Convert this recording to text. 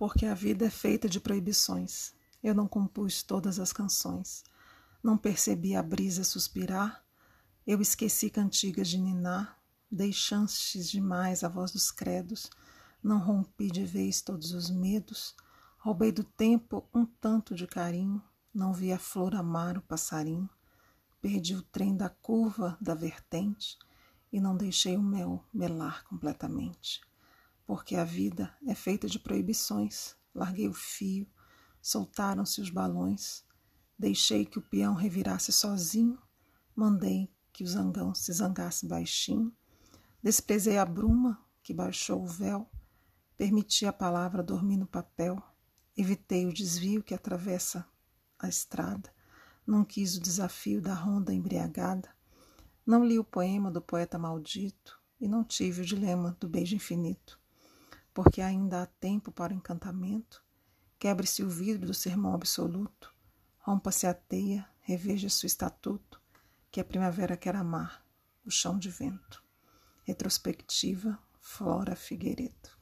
porque a vida é feita de proibições. Eu não compus todas as canções, não percebi a brisa suspirar, eu esqueci cantigas de ninar, dei chances demais à voz dos credos, não rompi de vez todos os medos, roubei do tempo um tanto de carinho, não vi a flor amar o passarinho, perdi o trem da curva da vertente e não deixei o mel melar completamente porque a vida é feita de proibições. Larguei o fio, soltaram-se os balões, deixei que o peão revirasse sozinho, mandei que o zangão se zangasse baixinho, desprezei a bruma que baixou o véu, permiti a palavra dormir no papel, evitei o desvio que atravessa a estrada, não quis o desafio da ronda embriagada, não li o poema do poeta maldito e não tive o dilema do beijo infinito porque ainda há tempo para o encantamento. Quebre-se o vidro do sermão absoluto, rompa-se a teia, reveja-se o estatuto, que a primavera quer amar, o chão de vento. Retrospectiva, Flora Figueiredo.